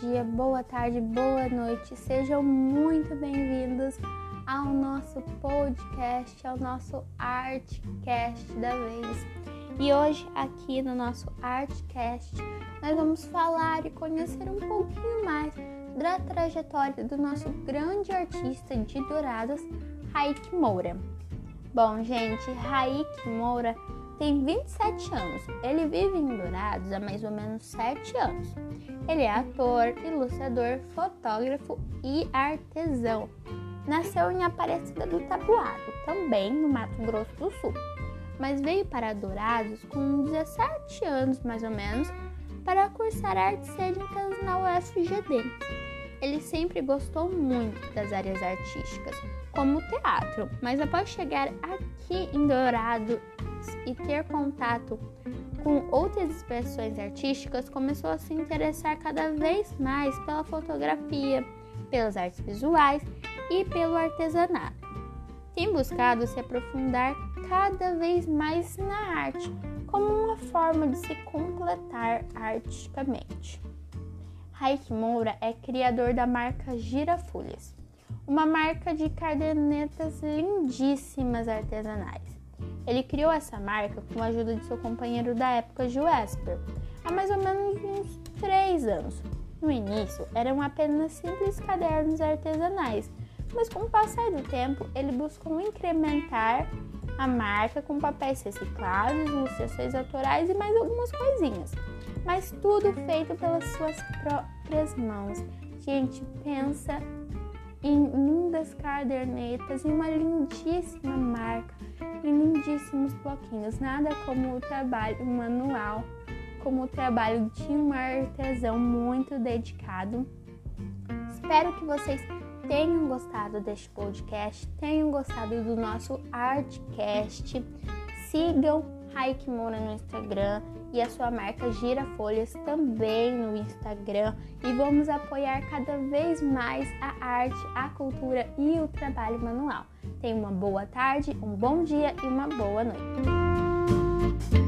dia, boa tarde, boa noite. Sejam muito bem-vindos ao nosso podcast, ao nosso Artcast da vez. E hoje, aqui no nosso Artcast, nós vamos falar e conhecer um pouquinho mais da trajetória do nosso grande artista de Dourados, Raik Moura. Bom, gente, Raik Moura tem 27 anos. Ele vive em Dourados há mais ou menos 7 anos. Ele é ator, ilustrador, fotógrafo e artesão. Nasceu em Aparecida do Tabuado, também no Mato Grosso do Sul, mas veio para Dourados com 17 anos mais ou menos para cursar artes cênicas na UFGD. Ele sempre gostou muito das áreas artísticas, como o teatro, mas após chegar aqui em Dourado e ter contato com outras expressões artísticas, começou a se interessar cada vez mais pela fotografia, pelas artes visuais e pelo artesanato. Tem buscado se aprofundar cada vez mais na arte, como uma forma de se completar artisticamente. Raik Moura é criador da marca Girafolhas, uma marca de cadernetas lindíssimas artesanais. Ele criou essa marca com a ajuda de seu companheiro da época, Juesper, há mais ou menos uns 3 anos. No início, eram apenas simples cadernos artesanais, mas com o passar do tempo, ele buscou incrementar a marca com papéis reciclados, ilustrações autorais e mais algumas coisinhas. Mas tudo feito pelas suas próprias mãos. Gente, pensa em lindas cadernetas e uma lindíssima marca e lindíssimos bloquinhos. Nada como o trabalho manual, como o trabalho de um artesão muito dedicado. Espero que vocês tenham gostado deste podcast, tenham gostado do nosso Artcast. Sigam Raik Moura no Instagram e a sua marca Girafolhas também no Instagram e vamos apoiar cada vez mais a arte, a cultura e o trabalho manual. Tenha uma boa tarde, um bom dia e uma boa noite.